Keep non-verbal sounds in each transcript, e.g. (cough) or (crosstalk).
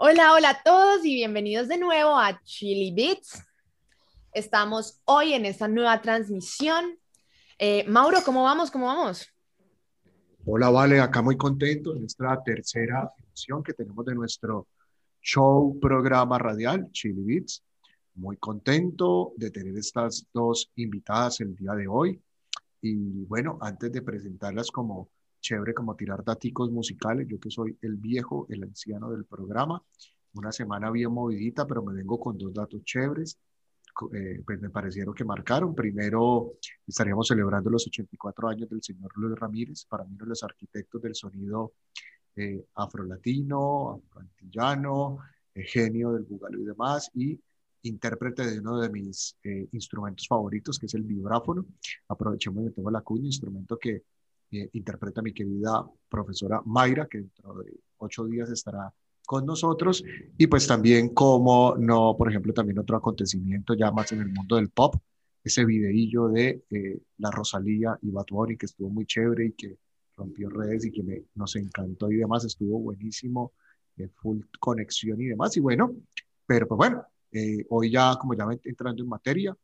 Hola, hola a todos y bienvenidos de nuevo a Chili Beats. Estamos hoy en esta nueva transmisión. Eh, Mauro, ¿cómo vamos? ¿Cómo vamos? Hola, Vale, acá muy contento en esta tercera edición que tenemos de nuestro show, programa radial, Chili Beats. Muy contento de tener estas dos invitadas el día de hoy. Y bueno, antes de presentarlas como chévere, como tirar daticos musicales, yo que soy el viejo, el anciano del programa, una semana bien movidita, pero me vengo con dos datos chéveres. Eh, pues me parecieron que marcaron. Primero, estaríamos celebrando los 84 años del señor Luis Ramírez, para mí uno de los arquitectos del sonido eh, afrolatino, afroantillano, eh, genio del bugalú y demás, y intérprete de uno de mis eh, instrumentos favoritos, que es el vibráfono. Aprovechemos y tengo la cuña, instrumento que eh, interpreta mi querida profesora Mayra, que dentro de ocho días estará con nosotros. Y pues también como no, por ejemplo, también otro acontecimiento ya más en el mundo del pop, ese videillo de eh, la Rosalía y Bad Bunny, que estuvo muy chévere y que rompió redes y que me, nos encantó y demás, estuvo buenísimo, full conexión y demás. Y bueno, pero pues bueno, eh, hoy ya, como ya entrando en materia,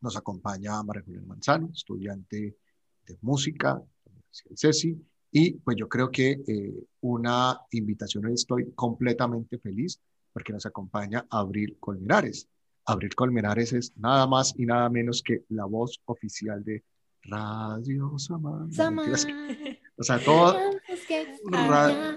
nos acompaña María Juliana Manzano, estudiante de música de CECI, y pues yo creo que eh, una invitación hoy estoy completamente feliz porque nos acompaña Abril Colmenares. Abril Colmenares es nada más y nada menos que la voz oficial de Radio Samán. O sea, todo.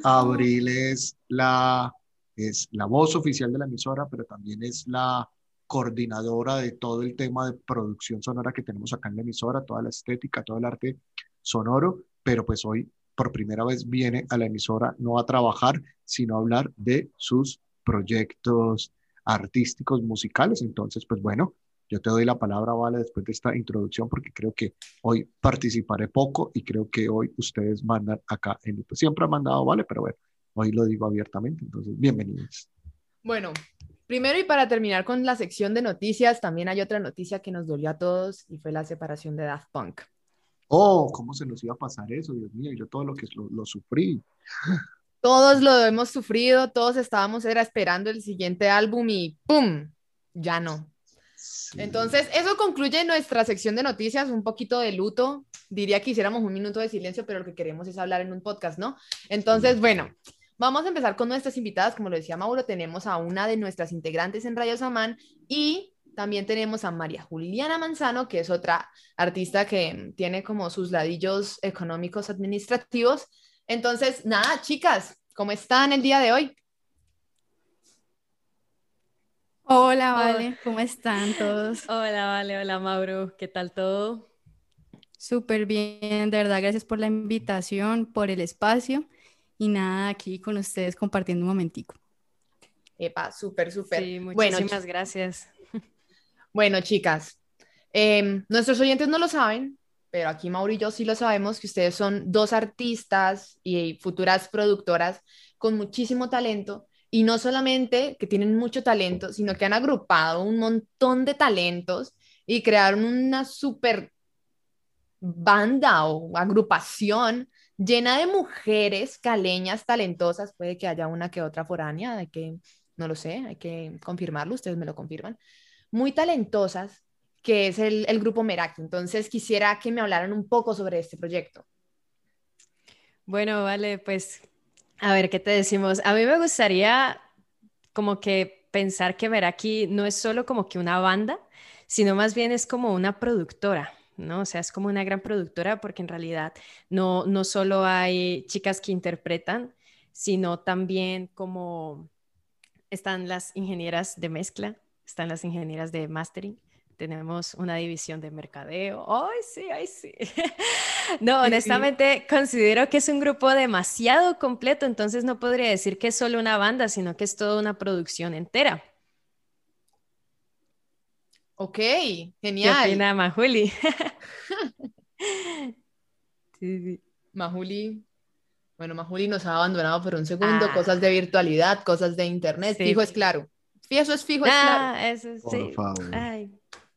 Abril es la es la voz oficial de la emisora, pero también es la coordinadora de todo el tema de producción sonora que tenemos acá en la emisora, toda la estética, todo el arte sonoro, pero pues hoy por primera vez viene a la emisora no a trabajar, sino a hablar de sus proyectos artísticos, musicales. Entonces, pues bueno, yo te doy la palabra, Vale, después de esta introducción, porque creo que hoy participaré poco y creo que hoy ustedes mandan acá en pues Siempre han mandado, Vale, pero bueno, Hoy lo digo abiertamente, entonces bienvenidos. Bueno, primero y para terminar con la sección de noticias, también hay otra noticia que nos dolió a todos y fue la separación de Daft Punk. Oh, ¿cómo se nos iba a pasar eso? Dios mío, yo todo lo que lo, sufrí. Todos lo hemos sufrido, todos estábamos era esperando el siguiente álbum y ¡pum! Ya no. Entonces, eso concluye nuestra sección de noticias, un poquito de luto. Diría que hiciéramos un minuto de silencio, pero lo que queremos es hablar en un podcast, ¿no? Entonces, bueno, Vamos a empezar con nuestras invitadas. Como lo decía Mauro, tenemos a una de nuestras integrantes en Radio Samán y también tenemos a María Juliana Manzano, que es otra artista que tiene como sus ladillos económicos administrativos. Entonces, nada, chicas, ¿cómo están el día de hoy? Hola, Vale, ¿cómo están todos? Hola, Vale, hola, Mauro, ¿qué tal todo? Súper bien, de verdad, gracias por la invitación, por el espacio y nada, aquí con ustedes compartiendo un momentico. Epa, súper, súper. Sí, muchísimas bueno, gracias. Bueno, chicas, em, nuestros oyentes no lo saben, pero aquí Mauro y yo sí lo sabemos, que ustedes son dos artistas y futuras productoras con muchísimo talento, y no solamente que tienen mucho talento, sino que han agrupado un montón de talentos y crearon una super banda o agrupación llena de mujeres caleñas talentosas, puede que haya una que otra foránea, hay que, no lo sé, hay que confirmarlo, ustedes me lo confirman, muy talentosas, que es el, el grupo Meraki. Entonces quisiera que me hablaran un poco sobre este proyecto. Bueno, vale, pues a ver, ¿qué te decimos? A mí me gustaría como que pensar que Meraki no es solo como que una banda, sino más bien es como una productora. ¿no? O sea, es como una gran productora porque en realidad no, no solo hay chicas que interpretan, sino también como están las ingenieras de mezcla, están las ingenieras de mastering, tenemos una división de mercadeo. ¡Ay, sí, ay, sí! (laughs) no, honestamente considero que es un grupo demasiado completo, entonces no podría decir que es solo una banda, sino que es toda una producción entera. Ok, genial. ¿Qué opina Majuli? (laughs) sí, sí. Majuli, bueno, Majuli nos ha abandonado por un segundo, ah. cosas de virtualidad, cosas de internet, fijo es claro. Eso es fijo, es ah, claro. Eso sí. Ay.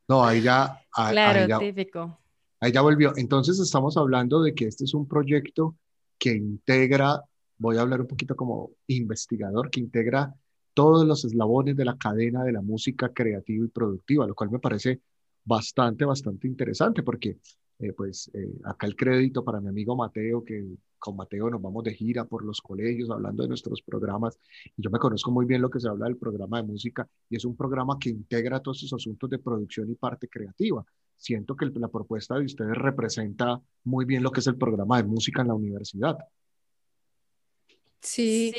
No, ahí ya. claro, típico. Ahí ya volvió. Entonces estamos hablando de que este es un proyecto que integra voy a hablar un poquito como investigador que integra todos los eslabones de la cadena de la música creativa y productiva, lo cual me parece bastante, bastante interesante porque eh, pues eh, acá el crédito para mi amigo Mateo, que con Mateo nos vamos de gira por los colegios hablando de nuestros programas. Y yo me conozco muy bien lo que se habla del programa de música y es un programa que integra todos esos asuntos de producción y parte creativa. Siento que la propuesta de ustedes representa muy bien lo que es el programa de música en la universidad. Sí.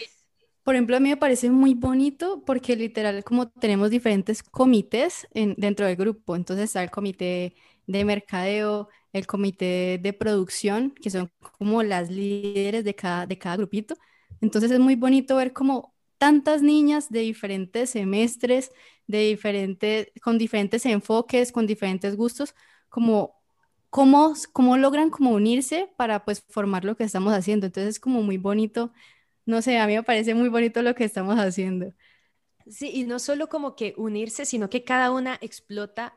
Por ejemplo, a mí me parece muy bonito porque literal como tenemos diferentes comités en, dentro del grupo. Entonces está el comité de mercadeo, el comité de producción, que son como las líderes de cada, de cada grupito. Entonces es muy bonito ver como tantas niñas de diferentes semestres, de diferentes, con diferentes enfoques, con diferentes gustos, como cómo, cómo logran como unirse para pues formar lo que estamos haciendo. Entonces es como muy bonito, no sé, a mí me parece muy bonito lo que estamos haciendo. Sí, y no solo como que unirse, sino que cada una explota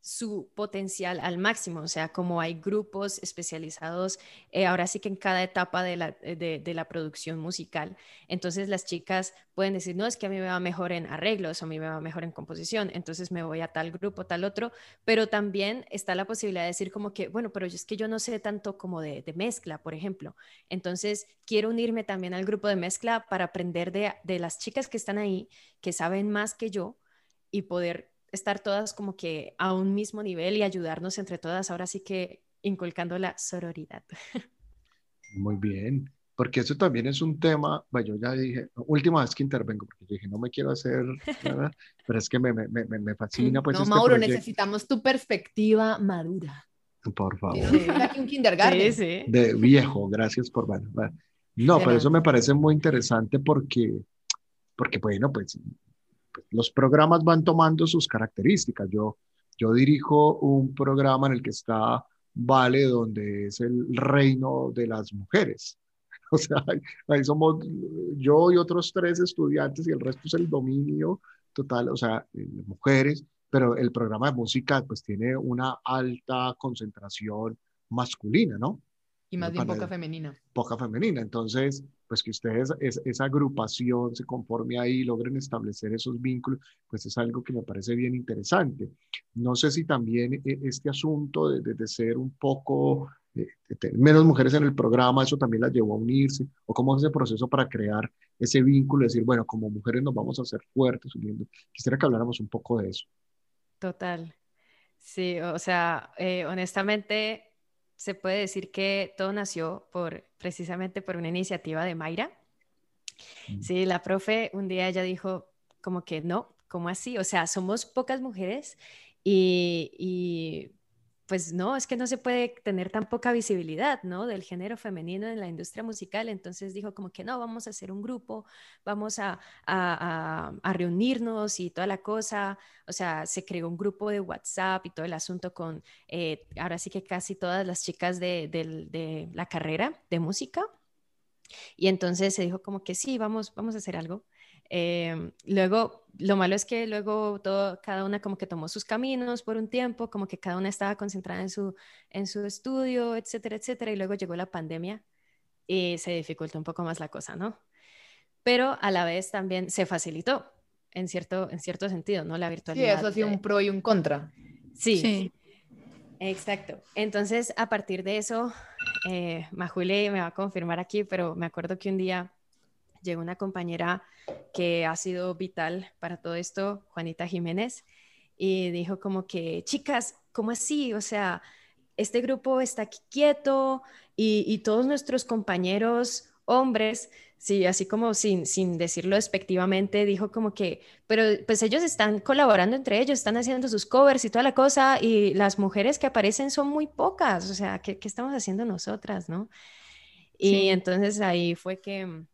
su potencial al máximo, o sea, como hay grupos especializados, eh, ahora sí que en cada etapa de la, eh, de, la, producción musical, entonces las chicas pueden decir, no, es que a mí me va mejor en arreglos, o a mí me va mejor en composición, entonces me voy a tal grupo, tal otro, pero también está la posibilidad de decir como que, bueno, pero es que yo no sé tanto como de, de mezcla, por ejemplo, entonces quiero unirme también al grupo de mezcla para aprender de, de las chicas que están ahí, que saben más que yo, y poder estar todas como que a un mismo nivel y ayudarnos entre todas, ahora sí que inculcando la sororidad. (laughs) Muy bien, porque eso también es un tema, bueno, yo ya dije, última vez que intervengo, porque yo dije, no me quiero hacer, nada, (laughs) pero es que me, me, me, me fascina. Pues, no, este Mauro, necesitamos tu perspectiva madura. Por favor. un kindergarten. Sí, sí. De viejo, gracias por... Bueno, no, pero eso me parece muy interesante porque, porque bueno, pues los programas van tomando sus características. Yo, yo dirijo un programa en el que está Vale, donde es el reino de las mujeres. (laughs) O sea, ahí somos yo y otros tres estudiantes y el resto es el dominio total, o sea, mujeres, pero el programa de música pues tiene una alta concentración masculina, ¿no? Y más bien poca femenina. Poca femenina. Entonces, pues que ustedes, esa agrupación se conforme ahí, logren establecer esos vínculos, pues es algo que me parece bien interesante. No sé si también eh, este asunto de, de, ser un poco, eh, menos mujeres en el programa, eso también las llevó a unirse, o cómo es ese proceso para crear ese vínculo, decir, bueno, como mujeres nos vamos a hacer fuertes uniendo. Quisiera que habláramos un poco de eso. Total. Sí, o sea, eh, honestamente, se puede decir que todo nació por precisamente por una iniciativa de Mayra. Mm. Sí, la profe un día ella dijo como que no, ¿cómo así? O sea, somos pocas mujeres y pues no, es que no se puede tener tan poca visibilidad, ¿no? Del género femenino en la industria musical. Entonces dijo como que no, vamos a hacer un grupo, vamos a, reunirnos y toda la cosa. O sea, se creó un grupo de WhatsApp y todo el asunto con, eh, ahora sí que casi todas las chicas de, la carrera de música. Y entonces se dijo como que sí, vamos a hacer algo. Em, luego, lo malo es que luego todo, cada una como que tomó sus caminos por un tiempo, como que cada una estaba concentrada en su, en su estudio, etcétera, etcétera, y luego llegó la pandemia y se dificultó un poco más la cosa, ¿no? Pero a la vez también se facilitó en cierto, en cierto sentido, ¿no? La virtualidad. Sí, eso ha sido un pro y un contra. Sí. sí. Exacto. Entonces, a partir de eso, eh, Majule me va a confirmar aquí, pero me acuerdo que un día llegó una compañera que ha sido vital para todo esto, Juanita Jiménez, y dijo como que, chicas, ¿cómo así? O sea, este grupo está aquí quieto y, todos nuestros compañeros hombres, sí, así como sin, sin decirlo despectivamente, dijo como que, pero pues ellos están colaborando entre ellos, están haciendo sus covers y toda la cosa, y las mujeres que aparecen son muy pocas, o sea, ¿qué, qué estamos haciendo nosotras, no? Y entonces ahí fue que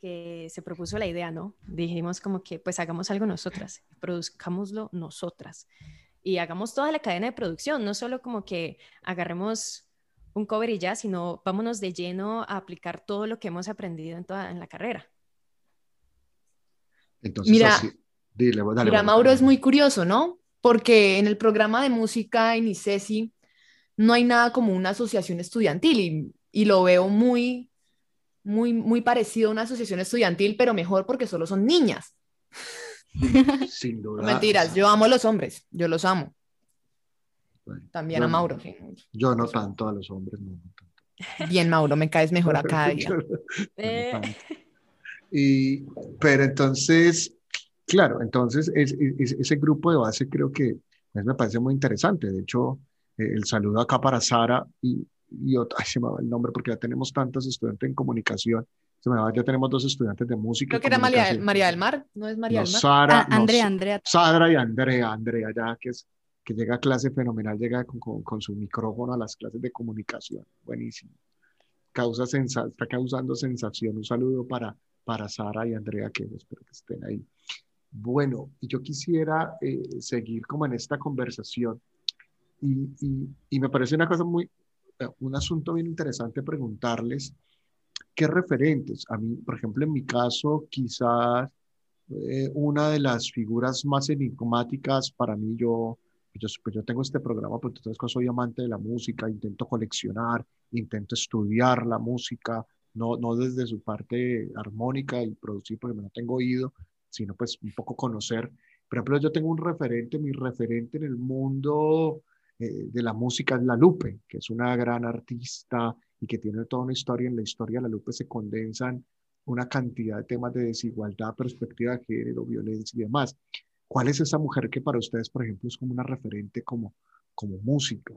que se propuso la idea, ¿no? Dijimos como que pues hagamos algo nosotras, produzcámoslo nosotras y hagamos toda la cadena de producción, no solo como que agarremos un cover y ya, sino vámonos de lleno a aplicar todo lo que hemos aprendido en toda en la carrera. Entonces, mira, dile, dale, mira Mauro es muy curioso, ¿no? Porque en el programa de música en ICESI no hay nada como una asociación estudiantil y, y lo veo muy muy, muy parecido a una asociación estudiantil, pero mejor porque solo son niñas. Sin duda. Mentiras, yo amo a los hombres, yo los amo. Bueno, También a no. Mauro. Yo no tanto a los hombres, no, no tanto. Bien, Mauro, me caes mejor a cada día. Yo. Y, pero entonces, claro, entonces es- es- ese grupo de base creo que pues, me parece muy interesante. De hecho, eh, el saludo acá para Sara y, y otra, (laughs) ay, se me va el nombre porque ya tenemos tantos estudiantes en comunicación. Se me va, ya tenemos dos estudiantes de música. Creo que era María. María del Mar, ¿no es María No, del Mar? Sara, Ah, no, Andrea, Andrea. Sandra y Andrea, Andrea ya que es que llega a clase fenomenal, llega con, con- con su micrófono a las clases de comunicación, buenísimo. Causa sensa- está causando sensación. Un saludo para, para Sara y Andrea, que espero que estén ahí. Bueno, y yo quisiera eh, seguir como en esta conversación y, y- y me parece una cosa muy, un asunto bien interesante preguntarles qué referentes. A mí, por ejemplo, en mi caso, quizás eh, una de las figuras más enigmáticas para mí, yo, yo, pues yo tengo este programa, porque entonces soy amante de la música, intento coleccionar, intento estudiar la música, no, no desde su parte armónica y producir, porque no tengo oído, sino pues un poco conocer. Por ejemplo, yo tengo un referente, mi referente en el mundo eh, de la música es La Lupe, que es una gran artista y que tiene toda una historia. En la historia de La Lupe se condensan una cantidad de temas de desigualdad, perspectiva de género, violencia y demás. ¿Cuál es esa mujer que para ustedes, por ejemplo, es como una referente como, como música?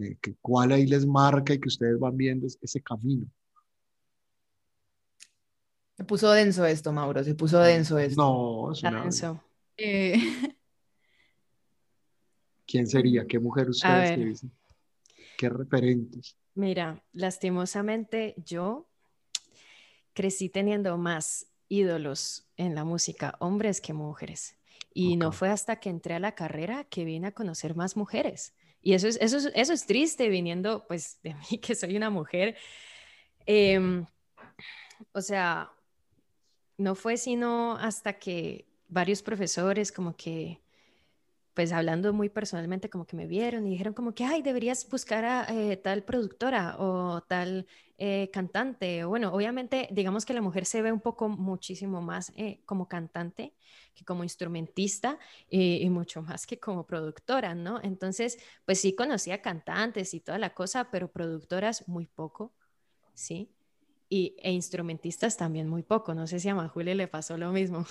Eh, que, ¿Cuál ahí les marca y que ustedes van viendo es- ese camino? Se puso denso esto, Mauro, se puso denso esto. No, es una- Alonso. Eh, (laughs) ¿quién sería? ¿Qué mujer ustedes dicen? ¿Qué referentes? Mira, lastimosamente yo crecí teniendo más ídolos en la música, hombres que mujeres. Y no fue hasta que entré a la carrera que vine a conocer más mujeres. Y eso es, eso es, eso es triste viniendo pues de mí, (laughs) que soy una mujer. Em, o sea, no fue sino hasta que varios profesores como que pues hablando muy personalmente, como que me vieron y dijeron como que, ay, deberías buscar a eh, tal productora o tal eh, cantante. O bueno, obviamente, digamos que la mujer se ve un poco muchísimo más eh, como cantante que como instrumentista y, mucho más que como productora, ¿no? Entonces, pues sí conocía cantantes y toda la cosa, pero productoras muy poco, ¿sí? Y, e instrumentistas también muy poco. No sé si a Majule le pasó lo mismo.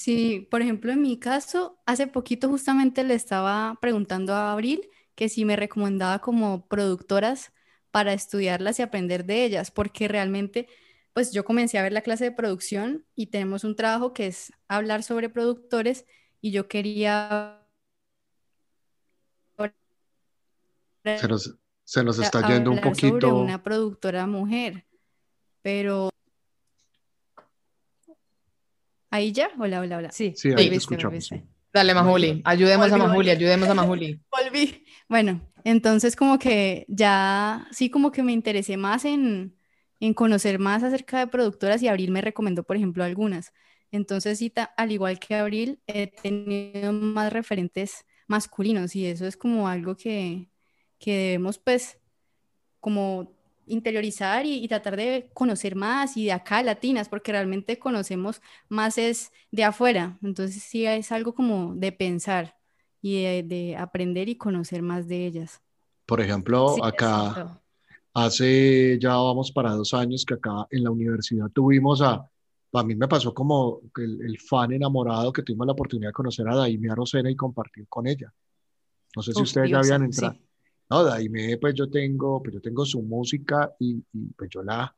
Sí, por ejemplo, en mi caso, hace poquito justamente le estaba preguntando a Abril que si me recomendaba como productoras para estudiarlas y aprender de ellas, porque realmente, pues yo comencé a ver la clase de producción y tenemos un trabajo que es hablar sobre productores y yo quería Se nos, se nos está yendo un hablar sobre poquito. una productora mujer, pero... ¿Ahí ya? Hola, hola, hola. Sí, Sí, ahí te escuchamos, sí. Dale, Majuli, ayudemos a Majuli, volví. ayudemos a Majuli. (laughs) Volví. Bueno, entonces como que ya sí como que me interesé más en, en conocer más acerca de productoras y Abril me recomendó, por ejemplo, algunas. Entonces sí, al igual que Abril, he tenido más referentes masculinos y eso es como algo que, que debemos pues como interiorizar y, y tratar de conocer más y de acá latinas, porque realmente conocemos más es de afuera. Entonces sí es algo como de pensar y de, de aprender y conocer más de ellas. Por ejemplo, Sí, acá exacto. hace ya vamos para dos años que acá en la universidad tuvimos a, a mí me pasó como el, el fan enamorado que tuvimos la oportunidad de conocer a Daimia Rosena y compartir con ella. No sé si Uf, ustedes ya diosa, habían entrado. sí. No, Daimé, pues yo tengo, pues yo tengo su música y, y, pues yo la,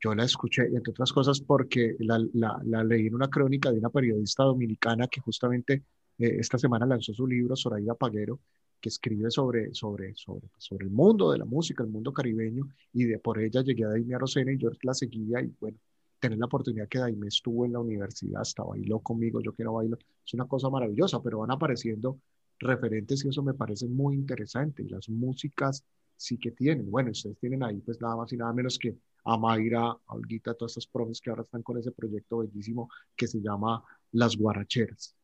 yo la escuché, entre otras cosas porque la, la, la leí en una crónica de una periodista dominicana que justamente eh, esta semana lanzó su libro, Zoraida Paguero, que escribe sobre, sobre, sobre, sobre el mundo de la música, el mundo caribeño, y de por ella llegué a Daimé Rosena y yo la seguía y bueno, tener la oportunidad que Daimé estuvo en la universidad, hasta bailó conmigo, yo que no bailo, es una cosa maravillosa, pero van apareciendo referentes y eso me parece muy interesante. Y las músicas sí que tienen. Bueno, ustedes tienen ahí pues nada más y nada menos que a Mayra, a Olguita, todas estas profes que ahora están con ese proyecto bellísimo que se llama Las Guaracheras.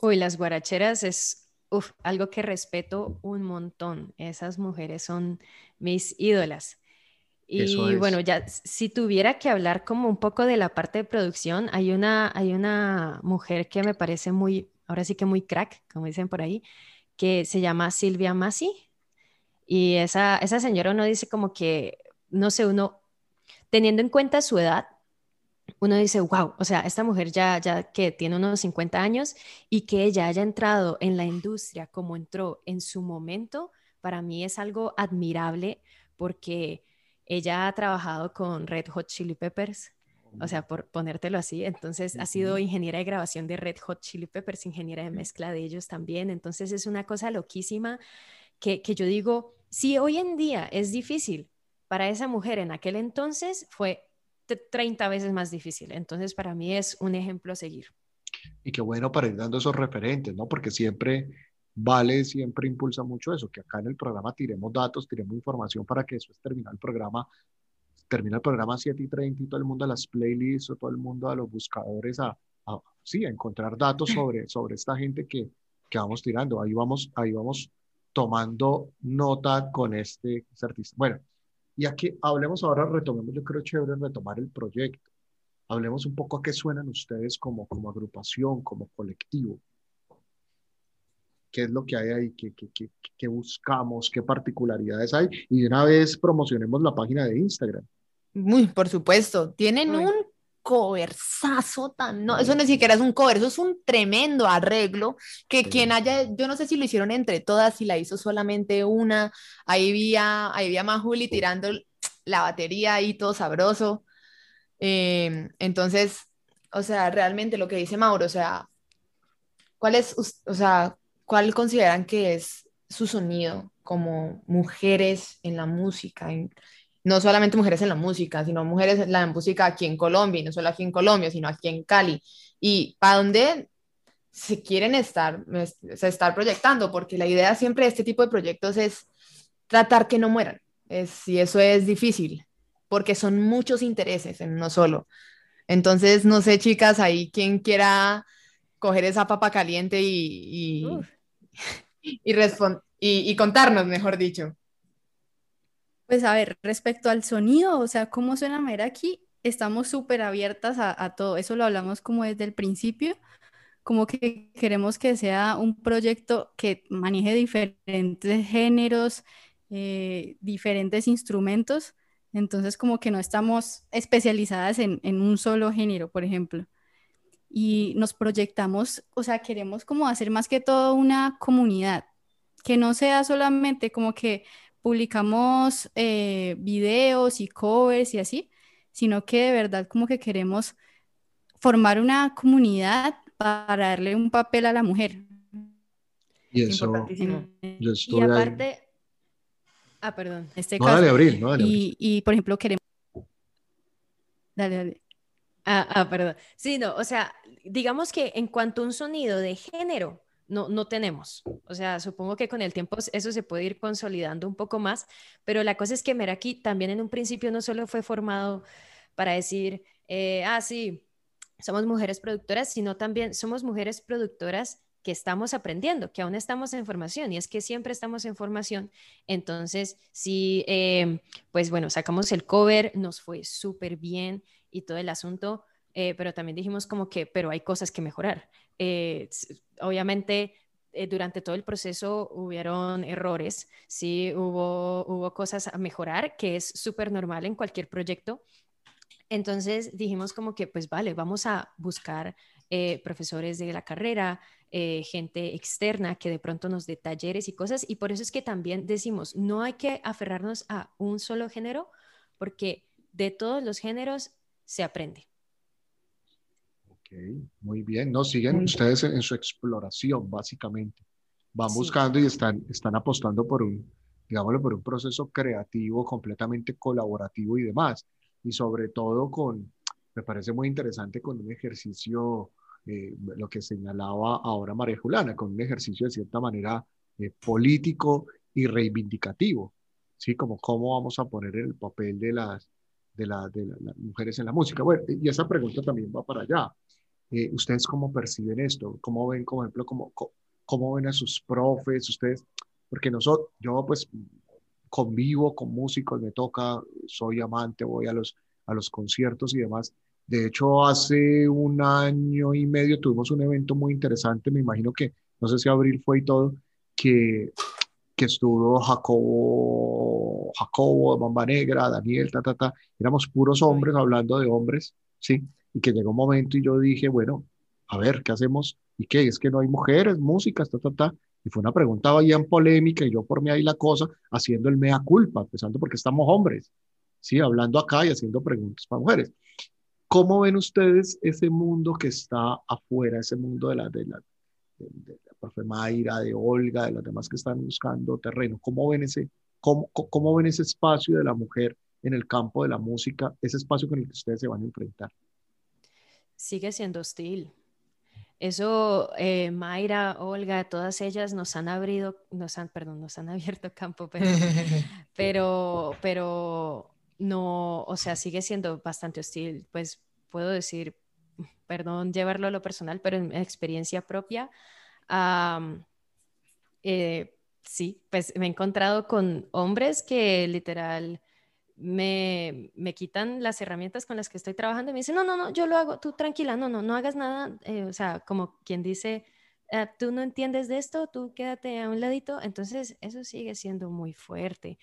Uy, las guaracheras es uf, algo que respeto un montón. Esas mujeres son mis ídolas. Y bueno, ya si tuviera que hablar como un poco de la parte de producción, hay una, hay una mujer que me parece muy, ahora sí que muy crack, como dicen por ahí, que se llama Silvia Masi. Y esa, esa señora uno dice como que, no sé, uno, teniendo en cuenta su edad, uno dice, wow, o sea, esta mujer ya, ya que tiene unos 50 años y que ella haya entrado en la industria como entró en su momento, para mí es algo admirable porque ella ha trabajado con Red Hot Chili Peppers, o sea, por ponértelo así. Entonces, ha sido ingeniera de grabación de Red Hot Chili Peppers, ingeniera de mezcla de ellos también. Entonces, es una cosa loquísima que, que yo digo, si hoy en día es difícil para esa mujer en aquel entonces, fue 30 veces más difícil. Entonces, para mí es un ejemplo a seguir. Y qué bueno para ir dando esos referentes, ¿no? Porque siempre Vale siempre impulsa mucho eso, que acá en el programa tiremos datos, tiremos información para que después termine el programa, termina el programa 7 y 30 y todo el mundo a las playlists o todo el mundo a los buscadores a, sí, a encontrar datos (laughs) sobre, sobre esta gente que, que vamos tirando. Ahí vamos, ahí vamos tomando nota con este, este artista. Bueno, y aquí hablemos ahora, retomemos, yo creo chévere retomar el proyecto. Hablemos un poco a qué suenan ustedes como, como agrupación, como colectivo qué es lo que hay ahí, qué, qué, qué, qué, buscamos, qué particularidades hay. Y de una vez promocionemos la página de Instagram. Muy, por supuesto. Tienen un coversazo tan, no, eso ni siquiera es un cover, eso es un tremendo arreglo que quien haya, yo no sé si lo hicieron entre todas, si la hizo solamente una, ahí había, ahí había Majuli tirando la batería ahí todo sabroso. Eh, entonces, o sea, realmente lo que dice Mauro, o sea, ¿cuál es, o sea, ¿cuál consideran que es su sonido como mujeres en la música? No solamente mujeres en la música, sino mujeres en la música aquí en Colombia, y no solo aquí en Colombia, sino aquí en Cali. ¿Y para dónde se quieren estar, se estar proyectando? Porque la idea siempre de este tipo de proyectos es tratar que no mueran. Es, y eso es difícil, porque son muchos intereses en uno solo. Entonces, no sé, chicas, ahí quien quiera coger esa papa caliente y, y, (laughs) y, contarnos, mejor dicho. Pues a ver, respecto al sonido, o sea, cómo suena aquí estamos súper abiertas a, todo. Eso lo hablamos como desde el principio, como que queremos que sea un proyecto que maneje diferentes géneros, eh, diferentes instrumentos. Entonces, como que no estamos especializadas en, en un solo género, por ejemplo y nos proyectamos, o sea, queremos como hacer más que todo una comunidad, que no sea solamente como que publicamos eh, videos y covers y así, sino que de verdad como que queremos formar una comunidad para darle un papel a la mujer. Y eso, yo y aparte, ah, perdón, este no, Dale, abril, no, dale, y, y por ejemplo queremos, dale, dale. Ah, ah, perdón. Sí, no, o sea, digamos que en cuanto a un sonido de género, no, no tenemos. O sea, supongo que con el tiempo eso se puede ir consolidando un poco más, pero la cosa es que Meraki también en un principio no solo fue formado para decir, eh, ah, sí, somos mujeres productoras, sino también somos mujeres productoras que estamos aprendiendo, que aún estamos en formación, y es que siempre estamos en formación. Entonces, sí, eh, pues bueno, sacamos el cover, nos fue súper bien y todo el asunto, eh, pero también dijimos como que, pero hay cosas que mejorar. Eh, obviamente, eh, durante todo el proceso hubieron errores, sí, hubo, hubo cosas a mejorar, que es súper normal en cualquier proyecto. Entonces dijimos como que, pues vale, vamos a buscar profesores de la carrera, gente externa que de pronto nos dé talleres y cosas. Y por eso es que también decimos, no hay que aferrarnos a un solo género, porque de todos los géneros se aprende. Muy bien. No, siguen ustedes en, su exploración, básicamente. Van buscando y están, están apostando por un, digámoslo, por un proceso creativo, completamente colaborativo y demás. Y sobre todo con, me parece muy interesante con un ejercicio, eh, lo que señalaba ahora María Juliana, con un ejercicio de cierta manera eh, político y reivindicativo, ¿sí? Como cómo vamos a poner el papel de las, de, la, de las mujeres en la música. Bueno, y esa pregunta también va para allá. Eh, ¿Ustedes cómo perciben esto? ¿Cómo ven, por ejemplo, cómo, cómo ven a sus profes? Ustedes, porque nosotros, yo pues convivo con músicos, me toca, soy amante, voy a los, a los conciertos y demás. De hecho, hace un año y medio tuvimos un evento muy interesante, me imagino que, no sé si abril fue y todo, que, que estuvo Jacobo, Jacobo, Bamba Negra, Daniel, ta, ta, ta, éramos puros hombres hablando de hombres, ¿sí? Y que llegó un momento y yo dije, bueno, a ver, ¿qué hacemos? ¿Y qué? Es que no hay mujeres, músicas, ta, ta, ta. Y fue una pregunta en polémica y yo por mí ahí la cosa, haciendo el mea culpa, empezando porque estamos hombres, ¿sí? Hablando acá y haciendo preguntas para mujeres. ¿Cómo ven ustedes ese mundo que está afuera, ese mundo de la, de la, de, la profe Mayra, de Olga, de las demás que están buscando terreno? ¿Cómo ven, ese, cómo, ¿Cómo ven ese espacio de la mujer en el campo de la música, ese espacio con el que ustedes se van a enfrentar? Sigue siendo hostil. Eso, eh, Mayra, Olga, todas ellas nos han abrido, nos han, perdón, nos han (laughs) abierto campo, pero, (laughs) pero, pero no, o sea, sigue siendo bastante hostil. Pues puedo decir, perdón, llevarlo a lo personal, pero en experiencia propia, eh, sí, pues me he encontrado con hombres que literal me, me, quitan las herramientas con las que estoy trabajando y me dicen, no, no, no, yo lo hago, tú tranquila, no, no, no hagas nada, eh, o sea, como quien dice, ah, tú no entiendes de esto, tú quédate a un ladito, entonces eso sigue siendo muy fuerte.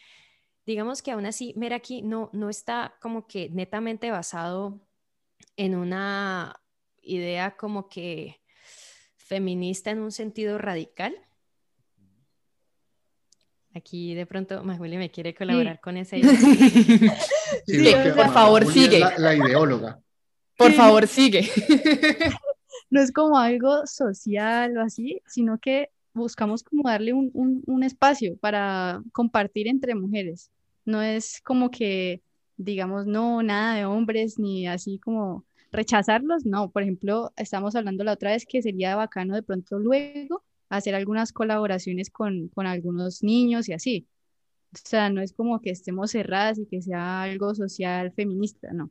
Digamos que aún así, Meraki no, no está como que netamente basado en una idea como que feminista en un sentido radical, Aquí de pronto Maguli me quiere colaborar con esa idea. (laughs) Sí, por favor, sigue. La, ideóloga. Por favor, sigue. (laughs) No es como algo social o así, sino que buscamos como darle un, un, un espacio para compartir entre mujeres. No es como que digamos, no, nada de hombres, ni así como rechazarlos, no. Por ejemplo, estamos hablando la otra vez que sería bacano de pronto luego hacer algunas colaboraciones con, con algunos niños y así. O sea, no es como que estemos cerradas y que sea algo social feminista, no.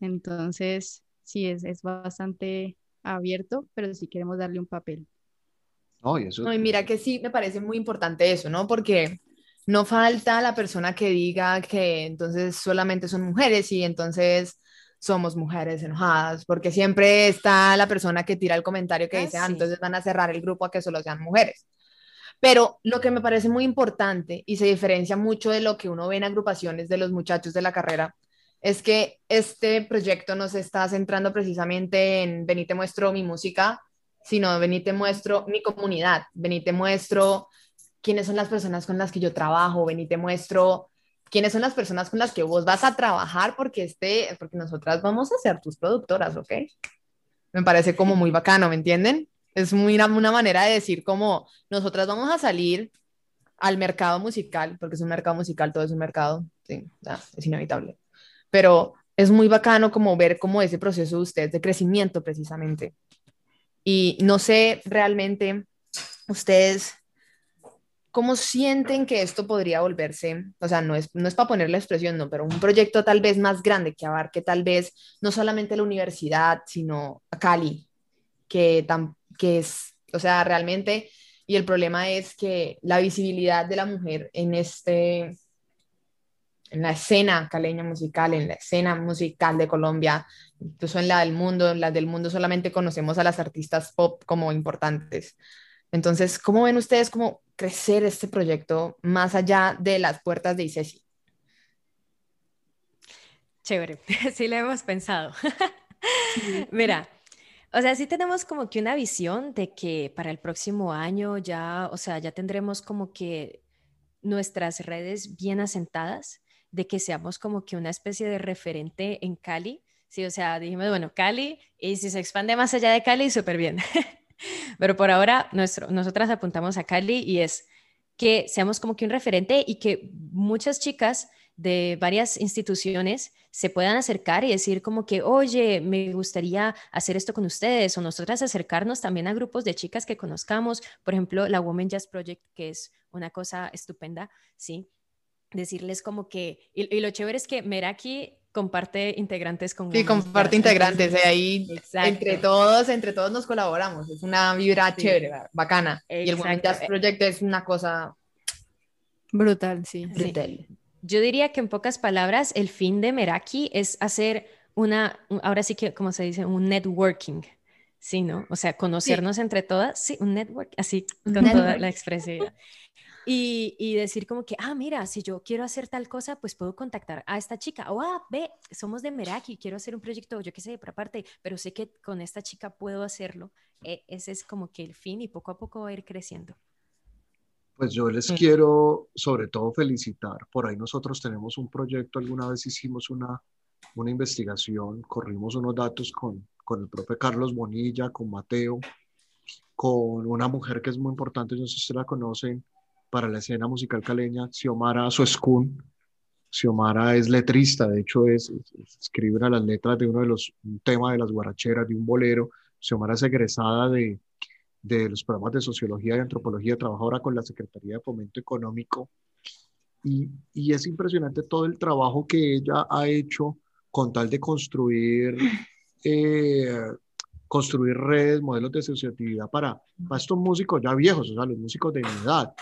Entonces, sí, es, es bastante abierto, pero sí queremos darle un papel. No, y, eso... no, y mira que sí, me parece muy importante eso, ¿no? Porque no falta la persona que diga que entonces solamente son mujeres y entonces somos mujeres enojadas, porque siempre está la persona que tira el comentario que ah, dice, ah, entonces van a cerrar el grupo a que solo sean mujeres. Pero lo que me parece muy importante y se diferencia mucho de lo que uno ve en agrupaciones de los muchachos de la carrera es que este proyecto no se está centrando precisamente en venite muestro mi música, sino venite muestro mi comunidad, venite muestro quiénes son las personas con las que yo trabajo, venite muestro quiénes son las personas con las que vos vas a trabajar porque, este, porque nosotras vamos a ser tus productoras, ¿ok? Me parece como muy bacano, ¿me entienden? Es muy una, manera de decir como nosotras vamos a salir al mercado musical, porque es un mercado musical, todo es un mercado, sí, es inevitable. Pero es muy bacano como ver como ese proceso de ustedes de crecimiento precisamente. Y no sé realmente ustedes ¿Cómo sienten que esto podría volverse? O sea, no es, no es para poner la expresión, no, pero un proyecto tal vez más grande que abarque tal vez no solamente la universidad, sino a Cali, que, tan, que es, o sea, realmente, y el problema es que la visibilidad de la mujer en este, en la escena caleña musical, en la escena musical de Colombia, incluso en la del mundo, en la del mundo solamente conocemos a las artistas pop como importantes. Entonces, ¿cómo ven ustedes cómo crecer este proyecto más allá de las puertas de ICESI? Chévere, (laughs) sí lo hemos pensado. (laughs) Mira, o sea, sí tenemos como que una visión de que para el próximo año ya, o sea, ya tendremos como que nuestras redes bien asentadas, de que seamos como que una especie de referente en Cali. Sí, o sea, dijimos, bueno, Cali, y si se expande más allá de Cali, súper bien. (laughs) Pero por ahora, nuestro, nosotras apuntamos a Cali y es que seamos como que un referente y que muchas chicas de varias instituciones se puedan acercar y decir como que, oye, me gustaría hacer esto con ustedes o nosotras acercarnos también a grupos de chicas que conozcamos, por ejemplo, la Women Jazz Project, que es una cosa estupenda, ¿sí? Decirles como que, y, y lo chévere es que Meraki comparte integrantes con Sí, comparte integrantes, de ahí entre todos, entre todos nos colaboramos, es una vibra chévere, bacana. Y el Women Jazz Project es una cosa Brutal, sí. Sí. Brutal. Yo diría que en pocas palabras, el fin de Meraki es hacer una, un- ahora sí que, como se dice, un networking. Sí, ¿no? O sea, conocernos entre todas, sí, un network, así con toda network. la expresividad. Y, y decir como que, ah, mira, si yo quiero hacer tal cosa, pues puedo contactar a esta chica. O, ah, ve, somos de Meraki, quiero hacer un proyecto, yo qué sé, por aparte, pero sé que con esta chica puedo hacerlo. E- ese es como que el fin y poco a poco va a ir creciendo. Pues yo les Sí. quiero sobre todo felicitar. Por ahí nosotros tenemos un proyecto, alguna vez hicimos una, una investigación, corrimos unos datos con, con el profe Carlos Bonilla, con Mateo, con una mujer que es muy importante, no sé si ustedes la conocen, para la escena musical caleña, Xiomara Suescun. Xiomara es letrista, de hecho es, es- escribe una de las letras de uno de los, un tema de las guaracheras, de un bolero. Xiomara es egresada de, de los programas de Sociología y Antropología, trabaja ahora con la Secretaría de Fomento Económico y, y es impresionante todo el trabajo que ella ha hecho con tal de construir, (laughs) eh, construir redes, modelos de asociatividad para, para estos músicos ya viejos, o sea, los músicos de mi edad,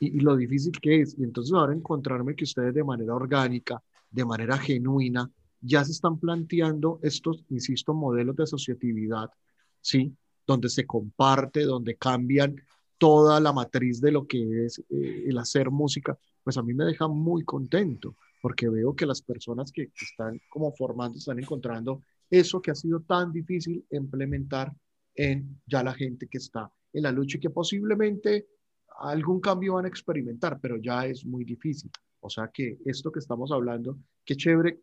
y, y lo difícil que es. Y entonces ahora encontrarme que ustedes de manera orgánica, de manera genuina, ya se están planteando estos, insisto, modelos de asociatividad, ¿sí? Donde se comparte, donde cambian toda la matriz de lo que es eh, el hacer música, pues a mí me deja muy contento, porque veo que las personas que, que están como formando están encontrando eso que ha sido tan difícil implementar en ya la gente que está en la lucha y que posiblemente algún cambio van a experimentar, pero ya es muy difícil. O sea que esto que estamos hablando, qué chévere,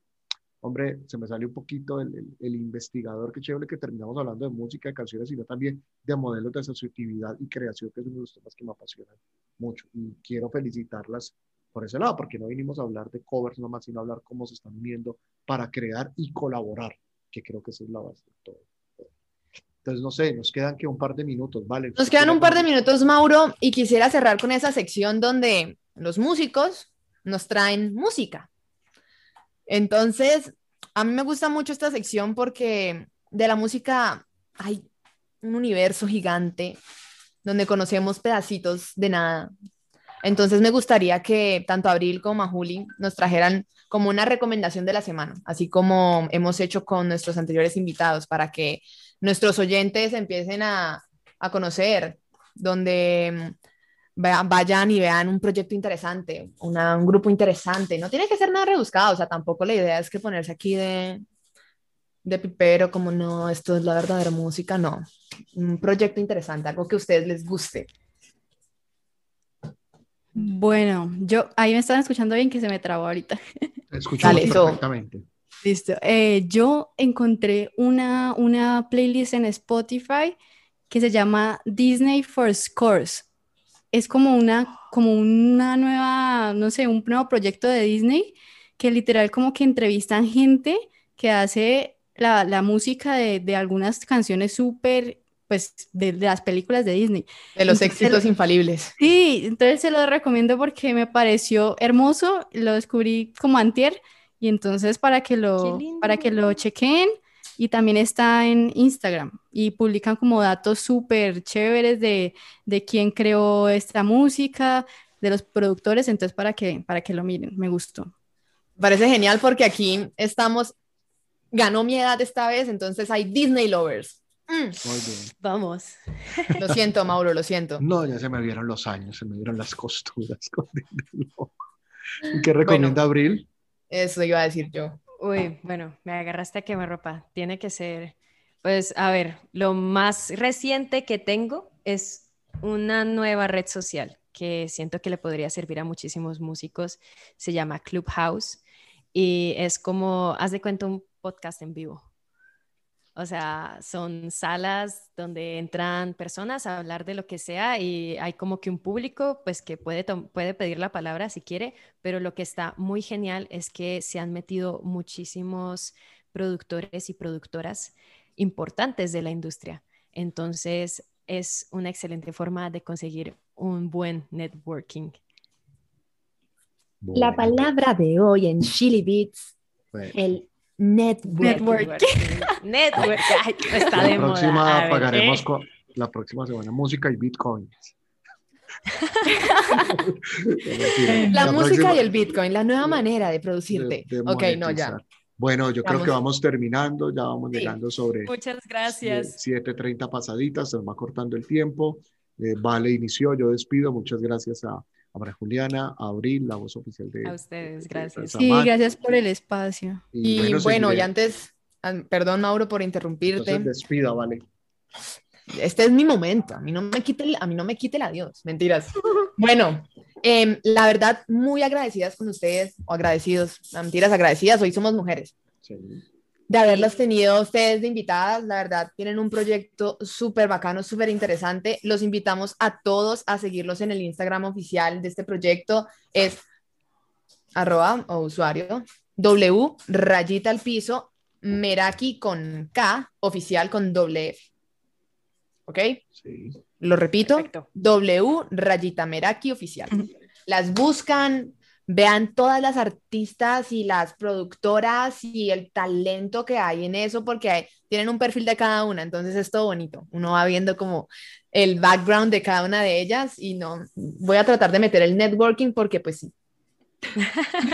hombre, se me salió un poquito el, el, el investigador, qué chévere que terminamos hablando de música, de canciones, sino también de modelos de asociatividad y creación, que es uno de los temas que me apasionan mucho. Y quiero felicitarlas por ese lado, porque no vinimos a hablar de covers nomás, sino a hablar cómo se están uniendo para crear y colaborar, que creo que esa es la base de todo. Entonces, no sé, nos quedan que un par de minutos, ¿vale? Nos quedan un par de minutos, Mauro, y quisiera cerrar con esa sección donde los músicos nos traen música. Entonces, a mí me gusta mucho esta sección porque de la música hay un universo gigante donde conocemos pedacitos de nada. Entonces, me gustaría que tanto Abril como Juli nos trajeran como una recomendación de la semana, así como hemos hecho con nuestros anteriores invitados, para que nuestros oyentes empiecen a, a conocer, donde mm, vayan y vean un proyecto interesante, una, un grupo interesante. No tiene que ser nada rebuscado, o sea, tampoco la idea es que ponerse aquí de, de pipero, como no, esto es la verdadera música, no. Un proyecto interesante, algo que a ustedes les guste. Bueno, yo ahí me estaban escuchando bien que se me trabó ahorita. Escuchamos Dale, perfectamente. Listo. Eh, yo encontré una, una playlist en Spotify que se llama Disney for Scores. Es como una, como una nueva, no sé, un nuevo proyecto de Disney que literal como que entrevistan gente que hace la, la música de, de algunas canciones súper, pues, de, de las películas de Disney. De los Entonces, éxitos infalibles. Sí, entonces se lo recomiendo porque me pareció hermoso, lo descubrí como antier y entonces para que lo, para que lo chequen y también está en Instagram y publican como datos súper chéveres de, de quién creó esta música, de los productores, entonces para que, para que lo miren, me gustó. Parece genial porque aquí estamos, ganó mi edad esta vez, entonces hay Disney lovers. Mm, Muy bien. Vamos. lo (laughs) siento, Mauro, lo siento. No, ya se me vieron los años, se me vieron las costuras. (laughs) con el loco. ¿Y qué recomienda Abril? Eso iba a decir yo. Uy, bueno, me agarraste a quemarropa. Tiene que ser, pues, a ver, lo más reciente que tengo es una nueva red social que siento que le podría servir a muchísimos músicos. Se llama Clubhouse y es como, haz de cuenta, un podcast en vivo. O sea, son salas donde entran personas a hablar de lo que sea y hay como que un público pues que puede, puede pedir la palabra si quiere, pero lo que está muy genial es que se han metido muchísimos productores y productoras importantes de la industria. Entonces, es una excelente forma de conseguir un buen networking. La palabra de hoy en Chili Beats, bueno. el network. Network. Network. Ay, (laughs) está La de próxima pagaremos ¿eh? con- la próxima semana música y bitcoins. (laughs) la, música y el Bitcoin, la nueva manera de producirte. ok, no, ya. Bueno, yo creo que vamos terminando, ya vamos llegando sobre... Muchas gracias. 7.30 pasaditas, se nos va cortando el tiempo. Eh, vale, inició, yo despido. Muchas gracias a, María Juliana, a Abril, la voz oficial de... A ustedes, gracias. sí, gracias por el espacio. Y, bueno, y antes, perdón Mauro por interrumpirte. Entonces despida, vale. Este es mi momento, a mí no me quite, a mí no me quite el adiós, mentiras. (laughs) Bueno, em, la verdad, muy agradecidas con ustedes, o agradecidos, mentiras, agradecidas, hoy somos mujeres. De haberlos tenido ustedes de invitadas, la verdad, tienen un proyecto súper bacano, súper interesante. Los invitamos a todos a seguirlos en el Instagram oficial de este proyecto. Es arroba o usuario W rayita al piso Meraki con K, oficial con doble F. ¿Ok? Sí. Lo repito, W rayita Meraki oficial. Las buscan, vean todas las artistas y las productoras y el talento que hay en eso, porque tienen un perfil de cada una, entonces es todo bonito. Uno va viendo como el background de cada una de ellas y no, voy a tratar de meter el networking porque pues sí.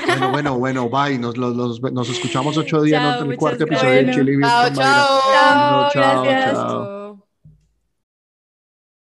Bueno, bueno, bueno, bye. Nos, nos escuchamos ocho días en el cuarto episodio de Chile. Chao, chao. Chao, chao.